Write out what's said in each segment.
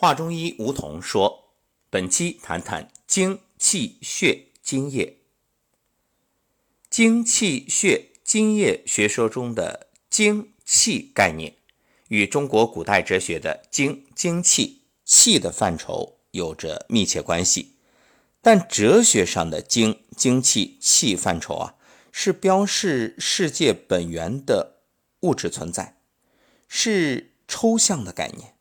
华中医吴桐说：“本期谈谈精气血津液。精气血津液学说中的精气概念，与中国古代哲学的精精气气的范畴有着密切关系。但哲学上的精精气气范畴啊，是标示世界本源的物质存在，是抽象的概念，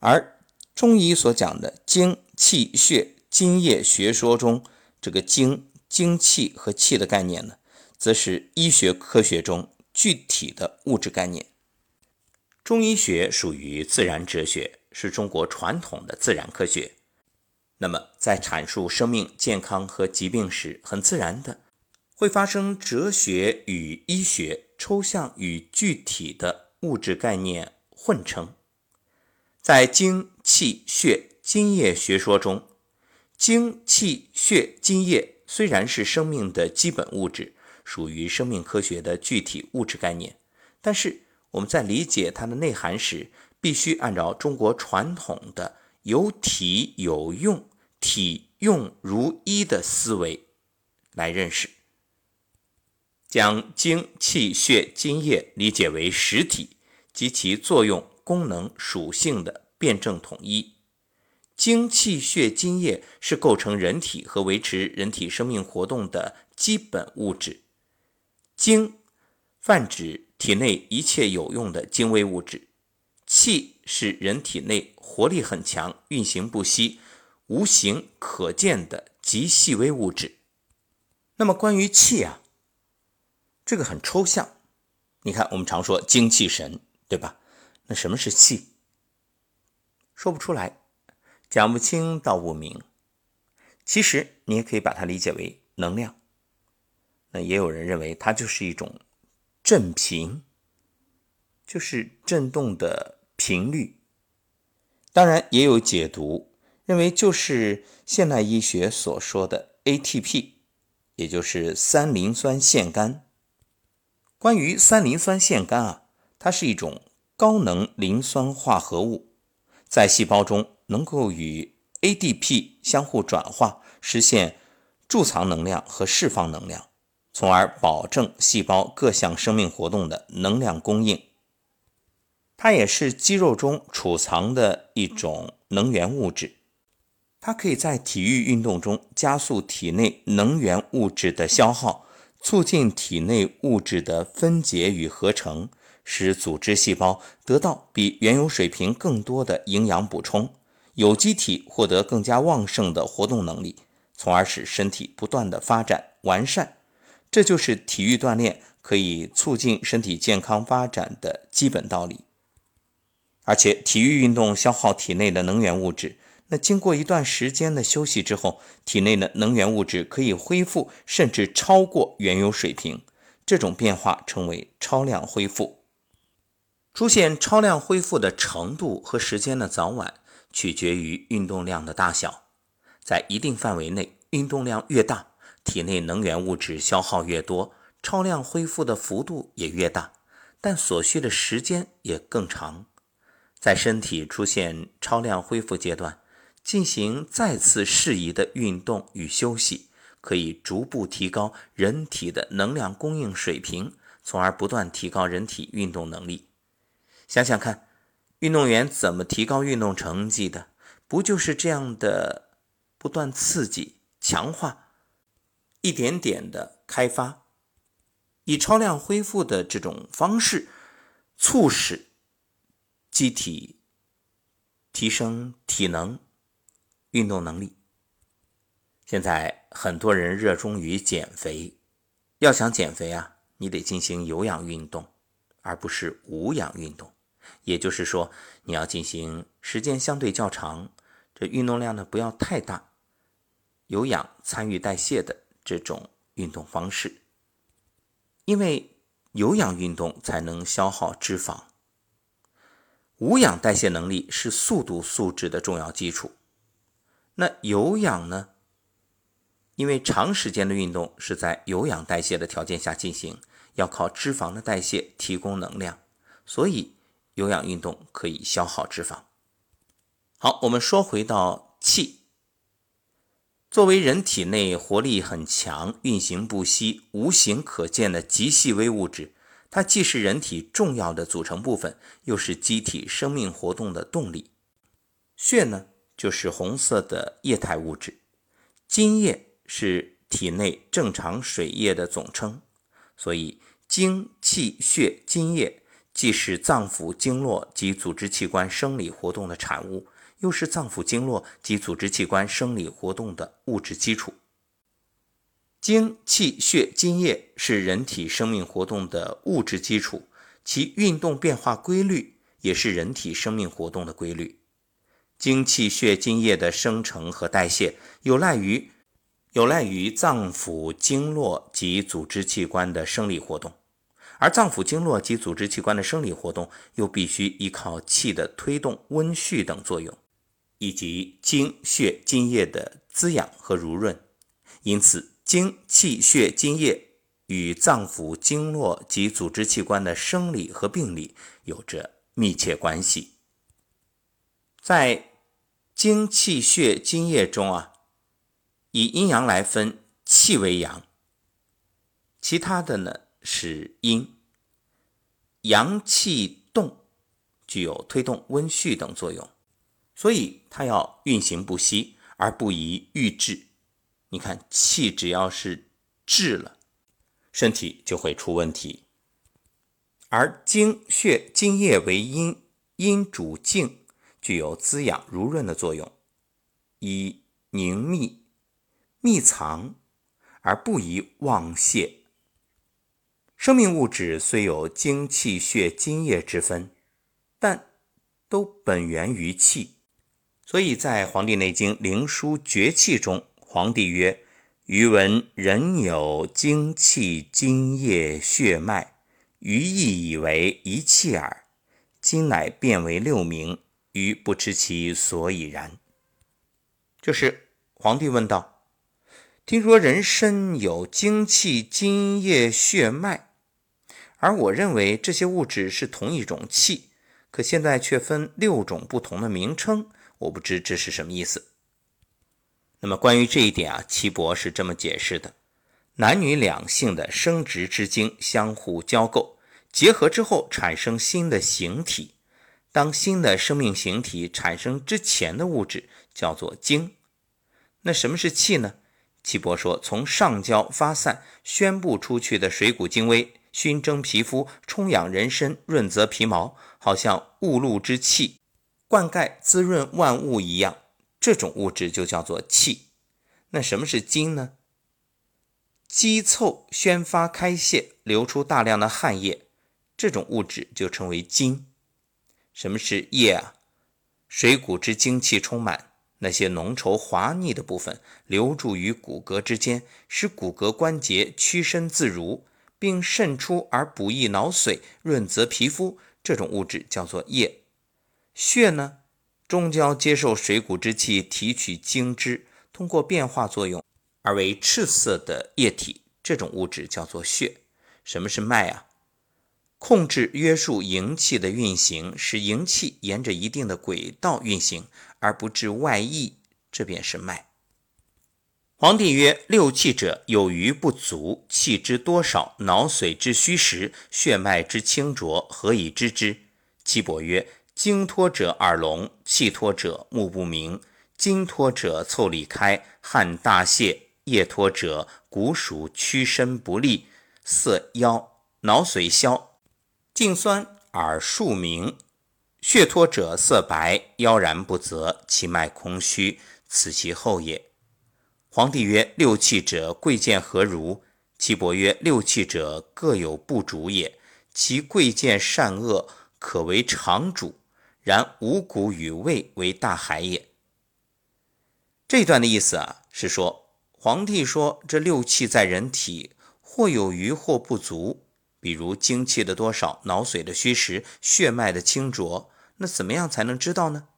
而。”中医所讲的精气血津液学说中，这个精、精气和气的概念呢，则是医学科学中具体的物质概念。中医学属于自然哲学，是中国传统的自然科学。那么，在阐述生命健康和疾病时，很自然的会发生哲学与医学、抽象与具体的物质概念混成。在精气血津液学说中，精气血津液虽然是生命的基本物质，属于生命科学的具体物质概念，但是我们在理解它的内涵时，必须按照中国传统的有体有用、体用如一的思维来认识，将精气血津液理解为实体及其作用。功能属性的辩证统一，精气血津液是构成人体和维持人体生命活动的基本物质。精泛指体内一切有用的精微物质，气是人体内活力很强、运行不息、无形可见的极细微物质。那么关于气啊，这个很抽象。你看，我们常说精气神，对吧？什么是气？说不出来，讲不清道不明。其实你也可以把它理解为能量。那也有人认为它就是一种振频，就是振动的频率。当然也有解读认为就是现代医学所说的 ATP，也就是三磷酸腺苷。关于三磷酸腺苷啊，它是一种。高能磷酸化合物在细胞中能够与 ADP 相互转化，实现贮藏能量和释放能量，从而保证细胞各项生命活动的能量供应。它也是肌肉中储藏的一种能源物质，它可以在体育运动中加速体内能源物质的消耗，促进体内物质的分解与合成。使组织细胞得到比原有水平更多的营养补充，有机体获得更加旺盛的活动能力，从而使身体不断的发展完善。这就是体育锻炼可以促进身体健康发展的基本道理。而且，体育运动消耗体内的能源物质，那经过一段时间的休息之后，体内的能源物质可以恢复，甚至超过原有水平。这种变化称为超量恢复。出现超量恢复的程度和时间的早晚取决于运动量的大小，在一定范围内，运动量越大，体内能源物质消耗越多，超量恢复的幅度也越大，但所需的时间也更长。在身体出现超量恢复阶段，进行再次适宜的运动与休息，可以逐步提高人体的能量供应水平，从而不断提高人体运动能力。想想看，运动员怎么提高运动成绩的？不就是这样的不断刺激、强化，一点点的开发，以超量恢复的这种方式，促使机体提升体能、运动能力。现在很多人热衷于减肥，要想减肥啊，你得进行有氧运动，而不是无氧运动。也就是说，你要进行时间相对较长，这运动量呢不要太大，有氧参与代谢的这种运动方式，因为有氧运动才能消耗脂肪，无氧代谢能力是速度素质的重要基础。那有氧呢？因为长时间的运动是在有氧代谢的条件下进行，要靠脂肪的代谢提供能量，所以。有氧运动可以消耗脂肪。好，我们说回到气。作为人体内活力很强、运行不息、无形可见的极细微物质，它既是人体重要的组成部分，又是机体生命活动的动力。血呢，就是红色的液态物质；津液是体内正常水液的总称。所以，精、气、血、津液既是脏腑经络及组织器官生理活动的产物。又是脏腑经络及组织器官生理活动的物质基础。精、气、血、津液是人体生命活动的物质基础，其运动变化规律也是人体生命活动的规律。精、气、血、津液的生成和代谢有赖于有赖于脏腑经络及组织器官的生理活动，而脏腑经络及组织器官的生理活动又必须依靠气的推动、温煦等作用。以及精血津液的滋养和濡润，因此精气血津液与脏腑经络及组织器官的生理和病理有着密切关系。在精气血津液中啊，以阴阳来分，气为阳，其他的呢是阴。阳气动，具有推动、温煦等作用。所以它要运行不息，而不宜郁滞。你看，气只要是滞了，身体就会出问题。而精血精液为阴，阴主静，具有滋养濡润的作用，以凝密、密藏，而不宜妄泄。生命物质虽有精气血津液之分，但都本源于气。所以在《黄帝内经·灵枢·诀气》中，皇帝曰：“余闻人有精气、津液、血脉，余亦以为一气耳。今乃变为六名，余不知其所以然。”就是皇帝问道：“听说人身有精气、津液、血脉，而我认为这些物质是同一种气，可现在却分六种不同的名称。”我不知这是什么意思。那么关于这一点啊，岐伯是这么解释的：男女两性的生殖之精相互交构，结合之后产生新的形体。当新的生命形体产生之前的物质叫做精。那什么是气呢？岐伯说：从上焦发散、宣布出去的水谷精微，熏蒸皮肤，充养人身，润泽皮毛，好像雾露之气。灌溉滋润万物一样，这种物质就叫做气。那什么是精呢？肌凑宣发开泄，流出大量的汗液，这种物质就称为精。什么是液啊？水谷之精气充满，那些浓稠滑腻的部分留住于骨骼之间，使骨骼关节屈伸自如，并渗出而补益脑髓，润泽皮肤，这种物质叫做液。血呢，终将接受水谷之气提取精汁，通过变化作用而为赤色的液体，这种物质叫做血。什么是脉啊？控制约束营气的运行，使营气沿着一定的轨道运行，而不致外溢，这便是脉。皇帝曰：六气者，有余不足，气之多少，脑髓之虚实，血脉之清浊，何以知之？岐伯曰。精脱者耳聋，气脱者目不明，精脱者腠理开，汗大泄；液脱者骨属屈伸不利，色腰脑髓消，颈酸耳数鸣；血脱者色白，腰然不泽，其脉空虚，此其后也。皇帝曰：六气者贵贱何如？岐伯曰：六气者各有不主也，其贵贱善恶可为常主。然五谷与胃为大海也。这段的意思啊，是说皇帝说这六气在人体或有余或不足，比如精气的多少、脑髓的虚实、血脉的清浊，那怎么样才能知道呢？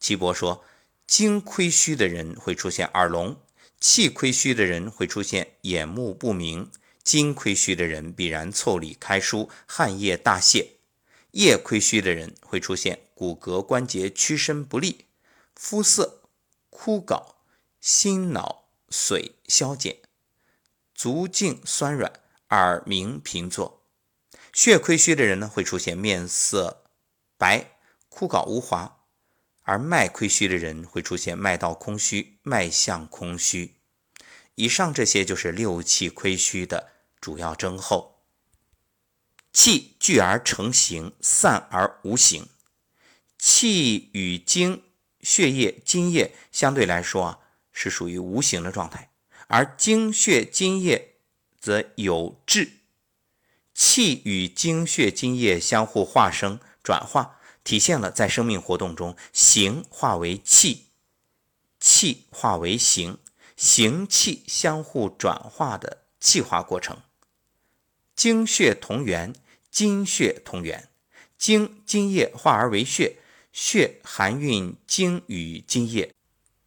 岐伯说，精亏虚的人会出现耳聋，气亏虚的人会出现眼目不明，精亏虚的人必然腠理开疏，汗液大泄。液亏虚的人会出现骨骼关节屈伸不利，肤色枯槁，心脑髓消减，足胫酸软，耳鸣频作。血亏虚的人呢，会出现面色白、枯槁无华；而脉亏虚的人会出现脉道空虚、脉象空虚。以上这些就是六气亏虚的主要征候。气聚而成形，散而无形。气与精、血液、津液相对来说啊，是属于无形的状态，而精血、津液则有质。气与精血、津液相互化生、转化，体现了在生命活动中形化为气，气化为形，形气相互转化的气化过程。精血同源，精血同源，精精液化而为血。血含蕴精与精液，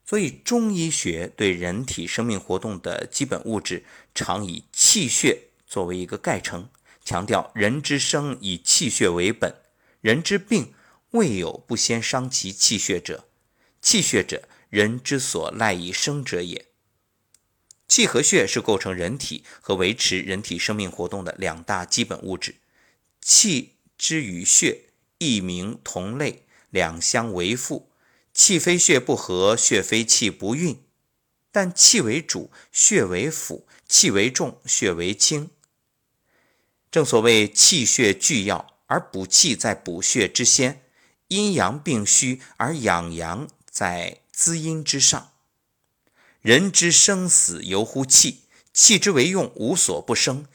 所以中医学对人体生命活动的基本物质常以气血作为一个概称，强调人之生以气血为本，人之病未有不先伤其气血者。气血者，人之所赖以生者也。气和血是构成人体和维持人体生命活动的两大基本物质。气之与血异名同类。两相为负，气非血不和，血非气不运。但气为主，血为辅；气为重，血为轻。正所谓气血俱要，而补气在补血之先；阴阳并虚，而养阳在滋阴之上。人之生死由乎气，气之为用，无所不生；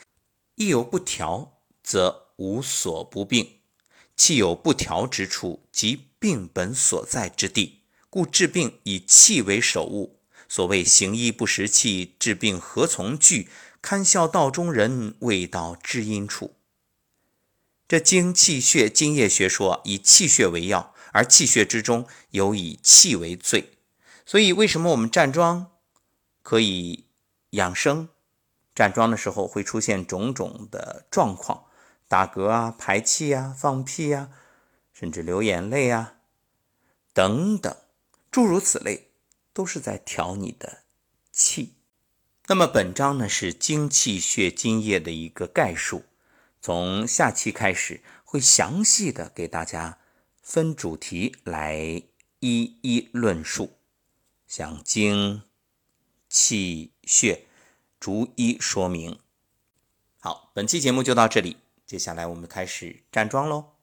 一有不调，则无所不病。气有不调之处，即病本所在之地，故治病以气为首务。所谓行医不识气，治病何从惧？堪笑道中人，未到知阴处。这精气血津液学说以气血为要，而气血之中有以气为最。所以，为什么我们站桩可以养生？站桩的时候会出现种种的状况。打嗝啊，排气啊，放屁呀，甚至流眼泪啊，等等，诸如此类，都是在调你的气。那么本章呢是精气血津液的一个概述，从下期开始会详细的给大家分主题来一一论述，像经、气、血逐一说明。好，本期节目就到这里。接下来我们开始站桩喽。